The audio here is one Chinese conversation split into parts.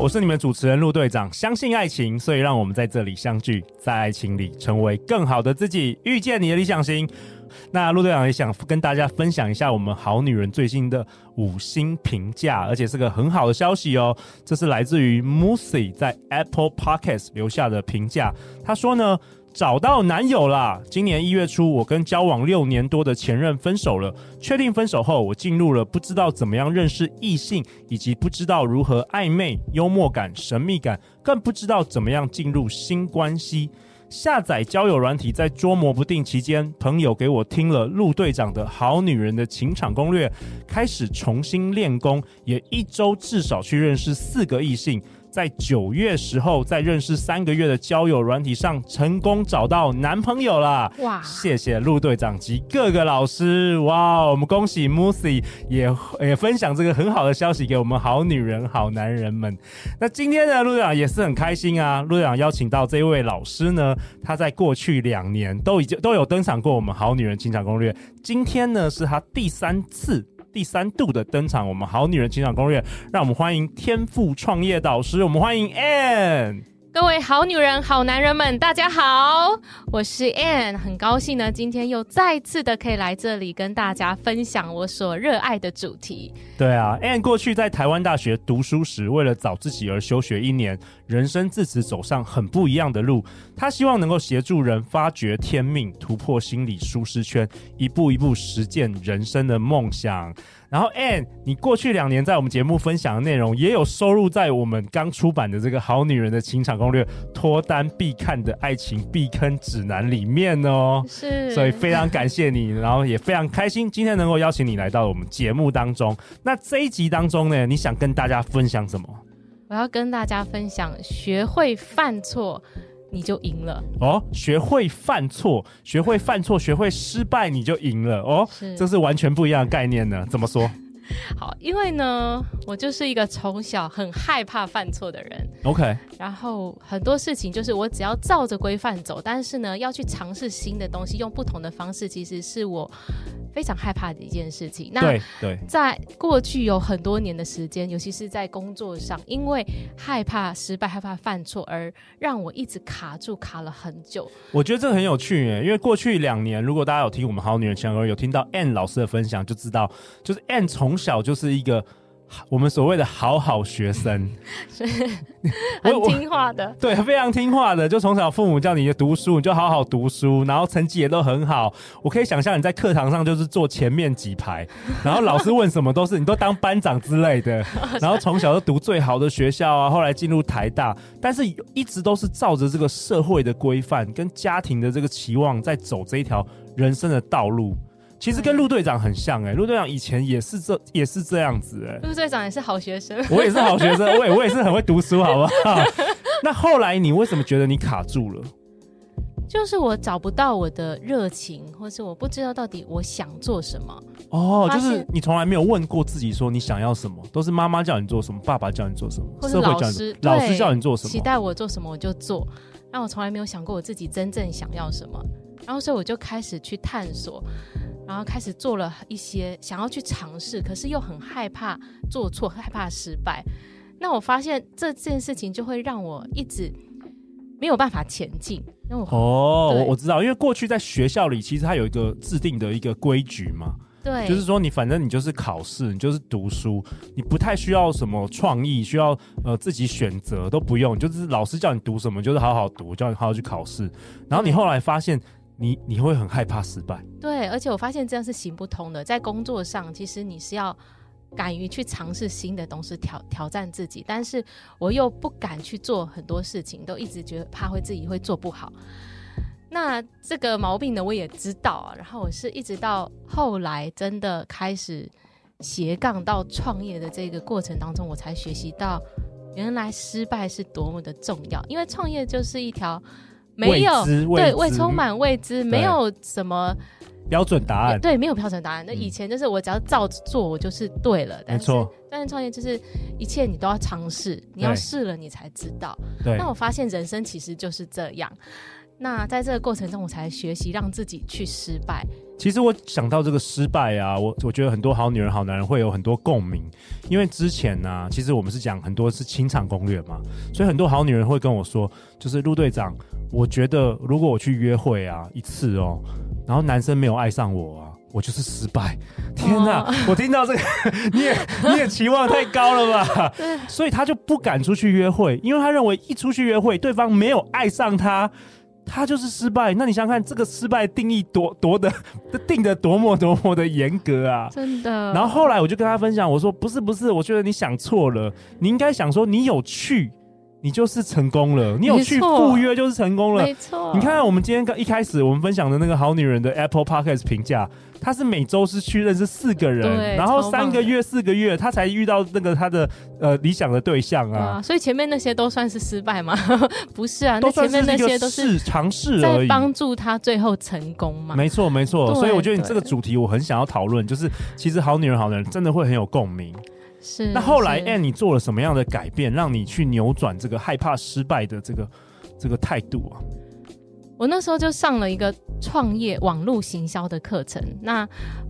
我是你们主持人陆队长。相信爱情，所以让我们在这里相聚，在爱情里成为更好的自己，遇见你的理想型。那陆队长也想跟大家分享一下我们好女人最近的五星评价，而且是个很好的消息哦。这是来自于 Musi 在 Apple Podcast 留下的评价。他说呢，找到男友啦！今年一月初，我跟交往六年多的前任分手了。确定分手后，我进入了不知道怎么样认识异性，以及不知道如何暧昧、幽默感、神秘感，更不知道怎么样进入新关系。下载交友软体，在捉摸不定期间，朋友给我听了陆队长的好女人的情场攻略，开始重新练功，也一周至少去认识四个异性。在九月时候，在认识三个月的交友软体上，成功找到男朋友了。哇！谢谢陆队长及各个老师。哇！我们恭喜 Musi 也也分享这个很好的消息给我们好女人、好男人们。那今天呢，陆队长也是很开心啊。陆队长邀请到这位老师呢，他在过去两年都已经都有登场过我们好女人情场攻略。今天呢，是他第三次。第三度的登场，我们好女人情场攻略，让我们欢迎天赋创业导师，我们欢迎 Ann。各位好女人、好男人们，大家好，我是 Ann，很高兴呢，今天又再次的可以来这里跟大家分享我所热爱的主题。对啊，Ann 过去在台湾大学读书时，为了找自己而休学一年，人生自此走上很不一样的路。他希望能够协助人发掘天命，突破心理舒适圈，一步一步实践人生的梦想。然后，Ann，你过去两年在我们节目分享的内容，也有收录在我们刚出版的这个《好女人的情场攻略》脱单必看的爱情避坑指南里面哦。是，所以非常感谢你，然后也非常开心今天能够邀请你来到我们节目当中。那这一集当中呢，你想跟大家分享什么？我要跟大家分享，学会犯错。你就赢了哦！学会犯错，学会犯错，学会失败，你就赢了哦！是，这是完全不一样的概念呢。怎么说？好，因为呢，我就是一个从小很害怕犯错的人。OK，然后很多事情就是我只要照着规范走，但是呢，要去尝试新的东西，用不同的方式，其实是我非常害怕的一件事情。那对对，在过去有很多年的时间，尤其是在工作上，因为害怕失败、害怕犯错，而让我一直卡住，卡了很久。我觉得这个很有趣耶，因为过去两年，如果大家有听我们好女人情场攻略，有听到 Ann 老师的分享，就知道，就是 Ann 从小就是一个我们所谓的好好学生，是 很听话的，对，非常听话的。就从小父母叫你读书，你就好好读书，然后成绩也都很好。我可以想象你在课堂上就是坐前面几排，然后老师问什么都是你都当班长之类的。然后从小就读最好的学校啊，后来进入台大，但是一直都是照着这个社会的规范跟家庭的这个期望在走这一条人生的道路。其实跟陆队长很像哎、欸，陆队长以前也是这也是这样子哎、欸，陆队长也是好学生，我也是好学生，我也我也是很会读书，好不好？那后来你为什么觉得你卡住了？就是我找不到我的热情，或是我不知道到底我想做什么。哦，就是你从来没有问过自己说你想要什么，都是妈妈叫你做什么，爸爸叫你做什么，或是老师老师叫你做什么，期待我做什么我就做，但我从来没有想过我自己真正想要什么，然后所以我就开始去探索。然后开始做了一些想要去尝试，可是又很害怕做错，害怕失败。那我发现这件事情就会让我一直没有办法前进。那我哦，我我知道，因为过去在学校里，其实它有一个制定的一个规矩嘛。对，就是说你反正你就是考试，你就是读书，你不太需要什么创意，需要呃自己选择都不用，就是老师叫你读什么，就是好好读，叫你好好去考试。然后你后来发现。你你会很害怕失败，对，而且我发现这样是行不通的。在工作上，其实你是要敢于去尝试新的东西，挑挑战自己，但是我又不敢去做很多事情，都一直觉得怕会自己会做不好。那这个毛病呢，我也知道啊。然后我是一直到后来真的开始斜杠到创业的这个过程当中，我才学习到原来失败是多么的重要，因为创业就是一条。没有，对，未充满未知，没有什么标准答案，对，没有标准答案。那以前就是我只要照着做，我就是对了。没错，但是创业就是一切你都要尝试，你要试了你才知道。对。那我发现人生其实就是这样。那在这个过程中，我才学习让自己去失败。其实我想到这个失败啊，我我觉得很多好女人、好男人会有很多共鸣，因为之前呢、啊，其实我们是讲很多是情场攻略嘛，所以很多好女人会跟我说，就是陆队长，我觉得如果我去约会啊一次哦，然后男生没有爱上我啊，我就是失败。天哪，哦、我听到这个，你也你也期望太高了吧？所以他就不敢出去约会，因为他认为一出去约会，对方没有爱上他。他就是失败，那你想想看，这个失败定义多多的 定的多么多么的严格啊！真的。然后后来我就跟他分享，我说不是不是，我觉得你想错了，你应该想说你有去，你就是成功了，你有去赴约就是成功了。没错。你看看我们今天刚一开始我们分享的那个好女人的 Apple Podcast 评价。她是每周是去认识四个人，然后三个月、四个月，她才遇到那个她的呃理想的对象啊，啊。所以前面那些都算是失败吗？不是啊，那前面那些都是尝试而已，帮助她最后成功嘛。没错，没错。所以我觉得你这个主题我很想要讨论，就是其实好女人、好男人真的会很有共鸣。是。那后来，Ann，你做了什么样的改变，让你去扭转这个害怕失败的这个这个态度啊？我那时候就上了一个创业网络行销的课程。那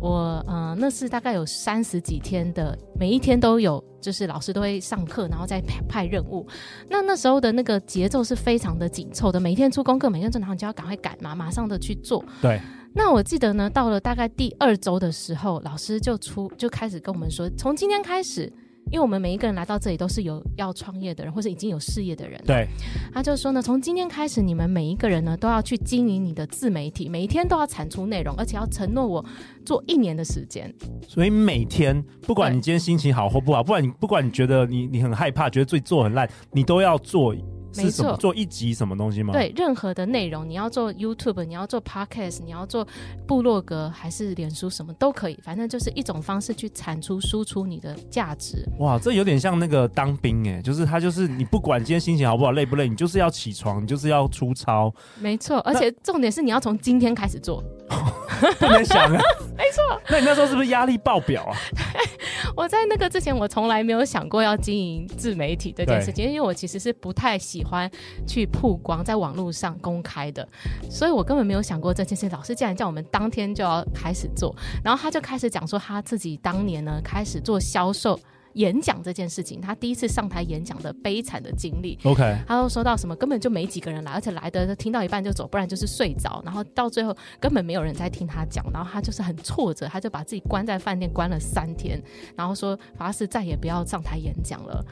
我呃，那是大概有三十几天的，每一天都有，就是老师都会上课，然后再派派任务。那那时候的那个节奏是非常的紧凑的，每一天出功课，每天正常就要赶快赶嘛，马上的去做。对。那我记得呢，到了大概第二周的时候，老师就出就开始跟我们说，从今天开始。因为我们每一个人来到这里都是有要创业的人，或是已经有事业的人。对，他就说呢，从今天开始，你们每一个人呢都要去经营你的自媒体，每一天都要产出内容，而且要承诺我做一年的时间。所以每天，不管你今天心情好或不好，不管你不管你觉得你你很害怕，觉得自己做很烂，你都要做。没错，做一集什么东西吗？对，任何的内容，你要做 YouTube，你要做 Podcast，你要做部落格还是脸书，什么都可以，反正就是一种方式去产出、输出你的价值。哇，这有点像那个当兵哎，就是他就是你不管今天心情好不好、累不累，你就是要起床，你就是要出操。没错，而且重点是你要从今天开始做。不能想啊，没错。那你那时候是不是压力爆表啊？我在那个之前，我从来没有想过要经营自媒体这件事情，因为我其实是不太喜欢去曝光在网络上公开的，所以我根本没有想过这件事。老师竟然叫我们当天就要开始做，然后他就开始讲说他自己当年呢开始做销售。演讲这件事情，他第一次上台演讲的悲惨的经历。OK，他都说到什么，根本就没几个人来，而且来的听到一半就走，不然就是睡着，然后到最后根本没有人在听他讲，然后他就是很挫折，他就把自己关在饭店关了三天，然后说发誓再也不要上台演讲了。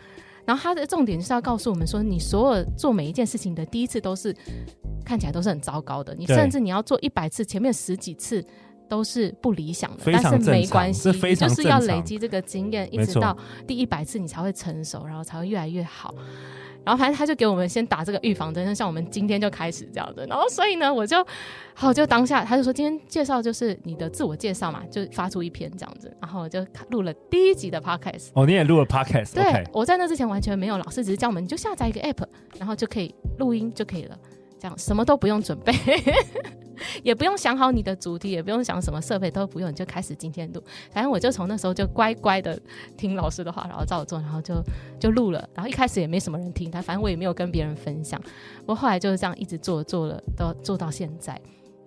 然后他的重点就是要告诉我们说，你所有做每一件事情的第一次都是看起来都是很糟糕的，你甚至你要做一百次，前面十几次。都是不理想的，但是没关系，就是要累积这个经验，一直到第一百次你才会成熟，然后才会越来越好。然后反正他就给我们先打这个预防针，像我们今天就开始这样的。然后所以呢，我就好就当下他就说今天介绍就是你的自我介绍嘛，就发出一篇这样子。然后我就录了第一集的 podcast。哦，你也录了 podcast？对，okay. 我在那之前完全没有，老师只是教我们，你就下载一个 app，然后就可以录音就可以了。这样什么都不用准备，也不用想好你的主题，也不用想什么设备都不用，你就开始今天录。反正我就从那时候就乖乖的听老师的话，然后照做，然后就就录了。然后一开始也没什么人听，但反正我也没有跟别人分享。不过后来就是这样一直做，做了都做到现在。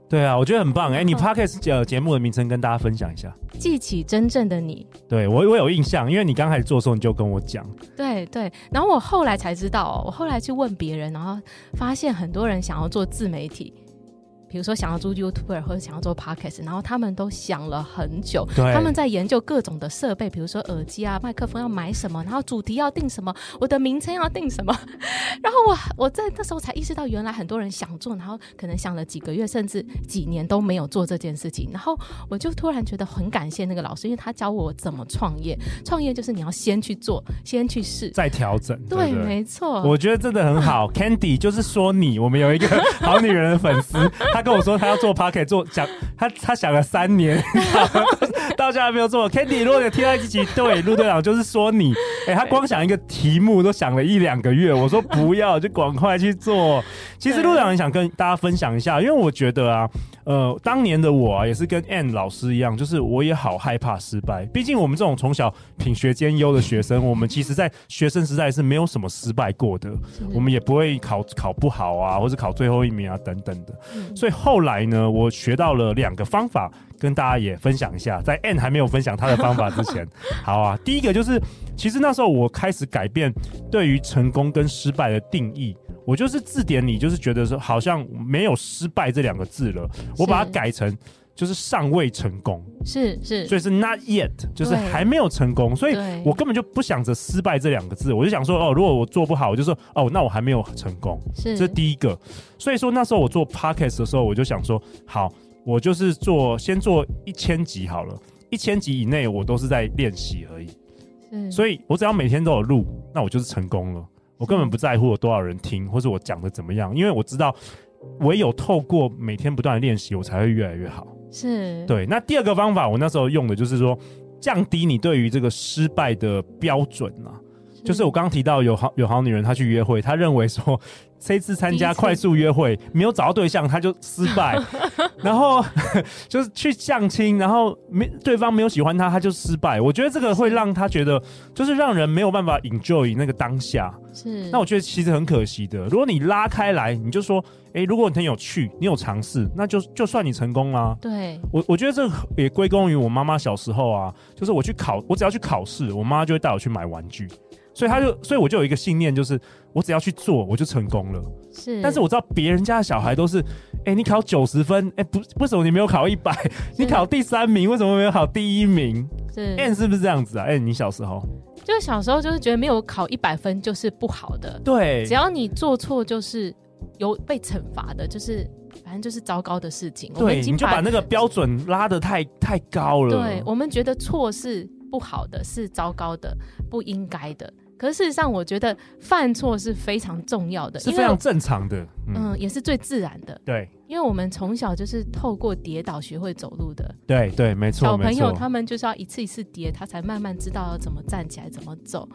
对啊，我觉得很棒。哎、欸，你 Podcast 节节目的名称跟大家分享一下。记起真正的你。对，我我有印象，因为你刚开始做的时候你就跟我讲。对对，然后我后来才知道，我后来去问别人，然后发现很多人想要做自媒体。比如说想要做 YouTuber 或者想要做 Podcast，然后他们都想了很久，他们在研究各种的设备，比如说耳机啊、麦克风要买什么，然后主题要定什么，我的名称要定什么。然后我我在那时候才意识到，原来很多人想做，然后可能想了几个月甚至几年都没有做这件事情。然后我就突然觉得很感谢那个老师，因为他教我怎么创业。创业就是你要先去做，先去试，再调整。对没错。我觉得真的很好，Candy 就是说你，我们有一个 好女人的粉丝，跟我说他要做 Parker 做讲他他想了三年，到现在还没有做。Candy，如果你听到一集，对，陆队长就是说你，哎、他光想一个题目都想了一两个月。我说不要，就赶快去做。其实陆队长想跟大家分享一下，因为我觉得啊，呃，当年的我啊，也是跟 Ann 老师一样，就是我也好害怕失败。毕竟我们这种从小品学兼优的学生，我们其实在学生时代是没有什么失败过的，我们也不会考考不好啊，或者考最后一名啊等等的。嗯、所以后来呢，我学到了两个方法，跟大家也分享一下。在 Ann 还没有分享他的方法之前，好啊，第一个就是，其实那时候我开始改变对于成功跟失败的定义。我就是字典里就是觉得说好像没有失败这两个字了，我把它改成就是尚未成功，是是，所以是 not yet，就是还没有成功，所以我根本就不想着失败这两个字，我就想说哦，如果我做不好，我就说哦，那我还没有成功，是。这是第一个。所以说那时候我做 podcast 的时候，我就想说好，我就是做先做一千集好了，一千集以内我都是在练习而已，嗯，所以我只要每天都有录，那我就是成功了。我根本不在乎有多少人听，或者我讲的怎么样，因为我知道，唯有透过每天不断的练习，我才会越来越好。是对。那第二个方法，我那时候用的就是说，降低你对于这个失败的标准啊。是就是我刚刚提到有好有好女人，她去约会，她认为说。这次参加快速约会没有找到对象，她就失败。然后 就是去相亲，然后没对方没有喜欢她，她就失败。我觉得这个会让她觉得，就是让人没有办法 enjoy 那个当下。是。那我觉得其实很可惜的。如果你拉开来，你就说，哎，如果你很有趣，你有尝试，那就就算你成功啦。对。我我觉得这也归功于我妈妈小时候啊，就是我去考，我只要去考试，我妈就会带我去买玩具。所以他就，所以我就有一个信念，就是我只要去做，我就成功了。是，但是我知道别人家的小孩都是，哎、欸，你考九十分，哎、欸，不，为什么你没有考一百？你考第三名，为什么没有考第一名？是，Ann 是不是这样子啊？哎、欸，你小时候，就小时候就是觉得没有考一百分就是不好的，对，只要你做错就是有被惩罚的，就是反正就是糟糕的事情。对，你就把那个标准拉的太太高了。对，我们觉得错是不好的，是糟糕的，不应该的。可是事实上，我觉得犯错是非常重要的，是非常正常的，嗯，嗯，也是最自然的。对，因为我们从小就是透过跌倒学会走路的。对对，没错。小朋友，他们就是要一次一次跌，他才慢慢知道要怎么站起来，怎么走。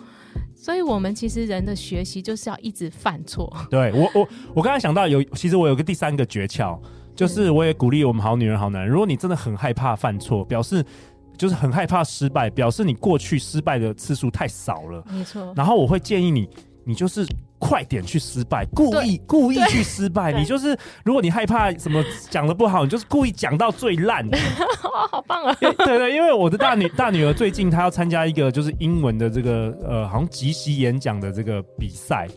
所以，我们其实人的学习就是要一直犯错。对我，我我刚才想到有，其实我有个第三个诀窍，就是我也鼓励我们好女人、好男人，如果你真的很害怕犯错，表示。就是很害怕失败，表示你过去失败的次数太少了。没错。然后我会建议你，你就是快点去失败，故意故意去失败。你就是，如果你害怕什么讲的不好，你就是故意讲到最烂。哇，好棒啊！对对，因为我的大女 大女儿最近她要参加一个就是英文的这个呃，好像即席演讲的这个比赛。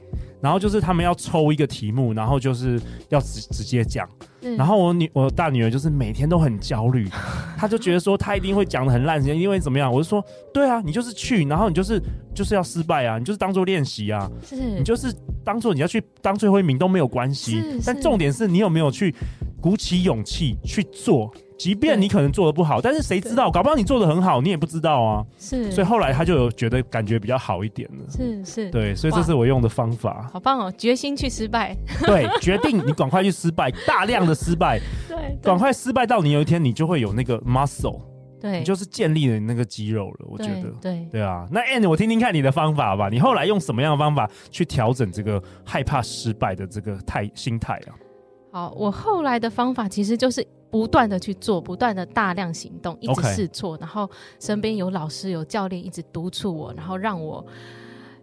然后就是他们要抽一个题目，然后就是要直直接讲。嗯、然后我女我大女儿就是每天都很焦虑，她就觉得说她一定会讲的很烂，因为怎么样？我就说对啊，你就是去，然后你就是就是要失败啊，你就是当做练习啊，是你就是当做你要去当最后一名都没有关系。但重点是你有没有去鼓起勇气去做。即便你可能做的不好，但是谁知道？搞不好你做的很好，你也不知道啊。是，所以后来他就有觉得感觉比较好一点了。是是，对，所以这是我用的方法。好棒哦！决心去失败。对，决定你赶快去失败，大量的失败。对，赶快失败到你有一天你就会有那个 muscle，对，你就是建立了你那个肌肉了。我觉得，对对啊。那 And 我听听看你的方法吧。你后来用什么样的方法去调整这个害怕失败的这个态心态啊？好，我后来的方法其实就是。不断的去做，不断的大量行动，一直试错.然后身边有老师、有教练一直督促我，然后让我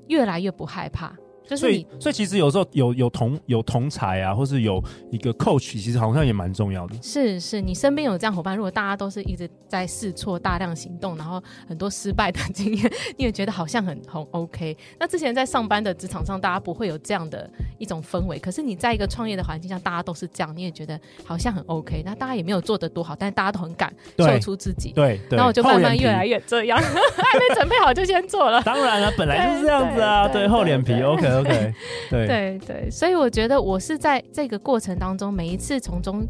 越来越不害怕。所以，所以其实有时候有有同有同才啊，或是有一个 coach，其实好像也蛮重要的。是是，你身边有这样伙伴，如果大家都是一直在试错、大量行动，然后很多失败的经验，你也觉得好像很很 OK。那之前在上班的职场上，大家不会有这样的一种氛围。可是你在一个创业的环境下，大家都是这样，你也觉得好像很 OK。那大家也没有做得多好，但是大家都很敢秀出自己。对，对，然后我就慢慢越来越这样，还没准备好就先做了。当然了，本来就是这样子啊，对，厚脸皮，OK OK。对对对，所以我觉得我是在这个过程当中，每一次从中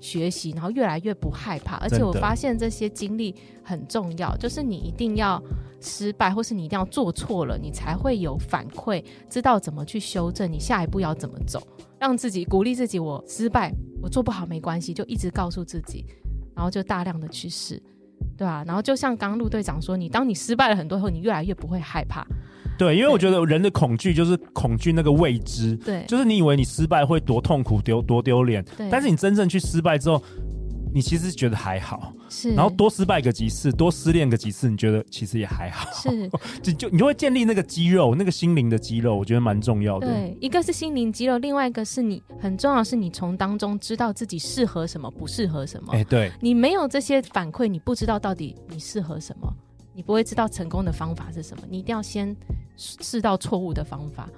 学习，然后越来越不害怕，而且我发现这些经历很重要，就是你一定要失败，或是你一定要做错了，你才会有反馈，知道怎么去修正，你下一步要怎么走，让自己鼓励自己，我失败，我做不好没关系，就一直告诉自己，然后就大量的去试，对啊，然后就像刚刚陆队长说，你当你失败了很多后，你越来越不会害怕。对，因为我觉得人的恐惧就是恐惧那个未知，对，就是你以为你失败会多痛苦、丢多丢脸，对，但是你真正去失败之后，你其实觉得还好，是，然后多失败个几次，多失恋个几次，你觉得其实也还好，是，就就你就会建立那个肌肉，那个心灵的肌肉，我觉得蛮重要的。对，一个是心灵肌肉，另外一个是你很重要，是你从当中知道自己适合什么，不适合什么。哎，对，你没有这些反馈，你不知道到底你适合什么，你不会知道成功的方法是什么。你一定要先试到错误的方法。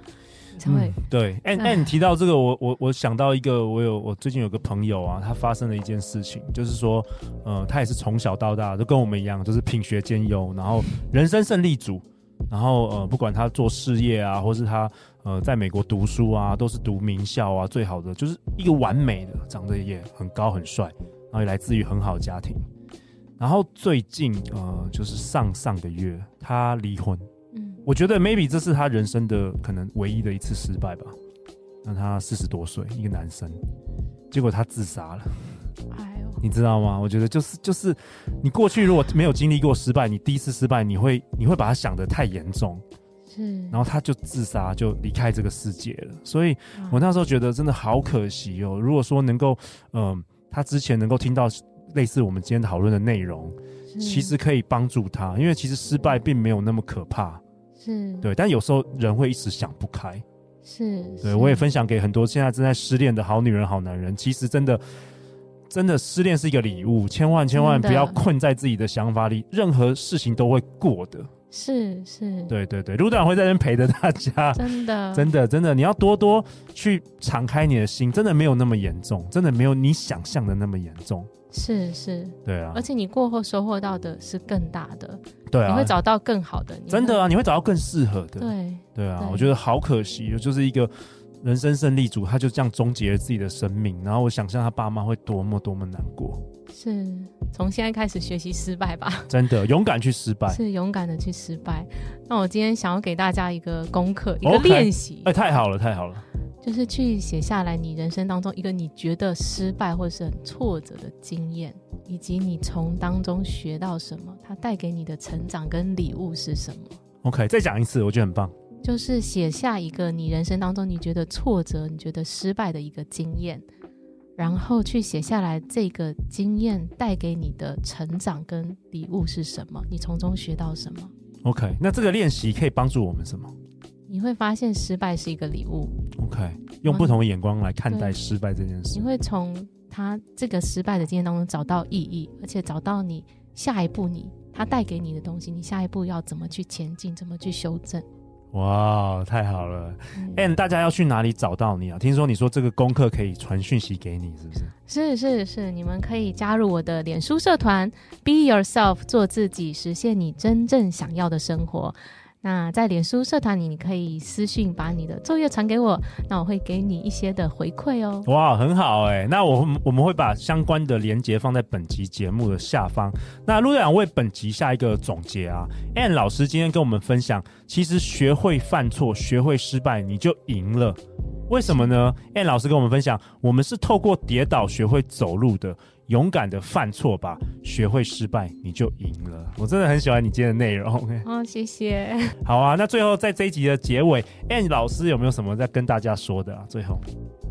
才会、嗯、对，哎哎，你提到这个，我我我想到一个，我有我最近有个朋友啊，他发生了一件事情，就是说，呃，他也是从小到大都跟我们一样，就是品学兼优，然后人生胜利组，然后呃，不管他做事业啊，或是他呃在美国读书啊，都是读名校啊，最好的，就是一个完美的，长得也很高很帅，然后也来自于很好的家庭，然后最近呃，就是上上个月他离婚。我觉得 maybe 这是他人生的可能唯一的一次失败吧。那他四十多岁，一个男生，结果他自杀了。哎呦，你知道吗？我觉得就是就是，你过去如果没有经历过失败，你第一次失败，你会你会把它想得太严重。是。然后他就自杀，就离开这个世界了。所以我那时候觉得真的好可惜哦。如果说能够，嗯、呃，他之前能够听到类似我们今天讨论的内容，其实可以帮助他，因为其实失败并没有那么可怕。是对，但有时候人会一时想不开。是，对，我也分享给很多现在正在失恋的好女人、好男人。其实真的，真的失恋是一个礼物，千万千万不要困在自己的想法里，任何事情都会过的。是是，对对对，路队长会在这边陪着大家。真的，真的真的，你要多多去敞开你的心，真的没有那么严重，真的没有你想象的那么严重。是是，对啊，而且你过后收获到的是更大的，对啊，你会找到更好的，真的啊，你会找到更适合的，对对啊，我觉得好可惜，就是一个人生胜利组，他就这样终结了自己的生命，然后我想象他爸妈会多么多么难过，是从现在开始学习失败吧，真的勇敢去失败，是勇敢的去失败。那我今天想要给大家一个功课，一个练习，哎，太好了，太好了。就是去写下来你人生当中一个你觉得失败或是很挫折的经验，以及你从当中学到什么，它带给你的成长跟礼物是什么？OK，再讲一次，我觉得很棒。就是写下一个你人生当中你觉得挫折、你觉得失败的一个经验，然后去写下来这个经验带给你的成长跟礼物是什么？你从中学到什么？OK，那这个练习可以帮助我们什么？你会发现失败是一个礼物。OK，用不同的眼光来看待失败这件事。你会从他这个失败的经验当中找到意义，而且找到你下一步你他带给你的东西，你下一步要怎么去前进，怎么去修正。哇，太好了！哎、嗯，大家要去哪里找到你啊？听说你说这个功课可以传讯息给你，是不是？是是是，你们可以加入我的脸书社团，Be Yourself，做自己，实现你真正想要的生活。那在脸书社团里，你可以私信把你的作业传给我，那我会给你一些的回馈哦。哇，很好哎，那我我们会把相关的连结放在本集节目的下方。那路队长为本集下一个总结啊，Anne 老师今天跟我们分享，其实学会犯错，学会失败，你就赢了。为什么呢？Ann 老师跟我们分享，我们是透过跌倒学会走路的。勇敢的犯错吧，学会失败，你就赢了。我真的很喜欢你今天的内容。哦，谢谢。好啊，那最后在这一集的结尾，Ann 老师有没有什么在跟大家说的啊？最后，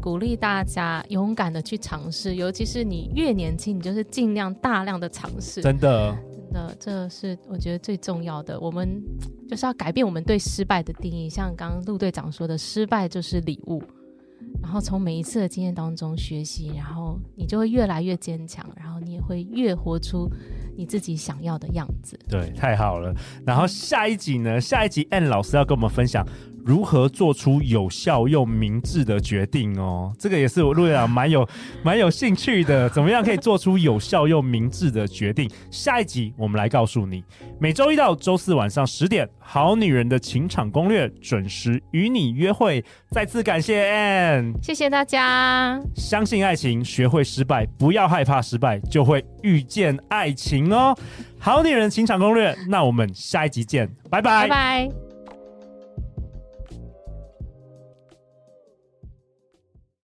鼓励大家勇敢的去尝试，尤其是你越年轻，你就是尽量大量的尝试。真的，真的，这是我觉得最重要的。我们就是要改变我们对失败的定义，像刚刚陆队长说的，失败就是礼物。然后从每一次的经验当中学习，然后你就会越来越坚强，然后你也会越活出你自己想要的样子。对，太好了。然后下一集呢？下一集 N 老师要跟我们分享。如何做出有效又明智的决定哦？这个也是我路队长蛮有蛮有兴趣的。怎么样可以做出有效又明智的决定？下一集我们来告诉你。每周一到周四晚上十点，《好女人的情场攻略》准时与你约会。再次感谢谢谢大家。相信爱情，学会失败，不要害怕失败，就会遇见爱情哦。《好女人情场攻略》，那我们下一集见，拜拜。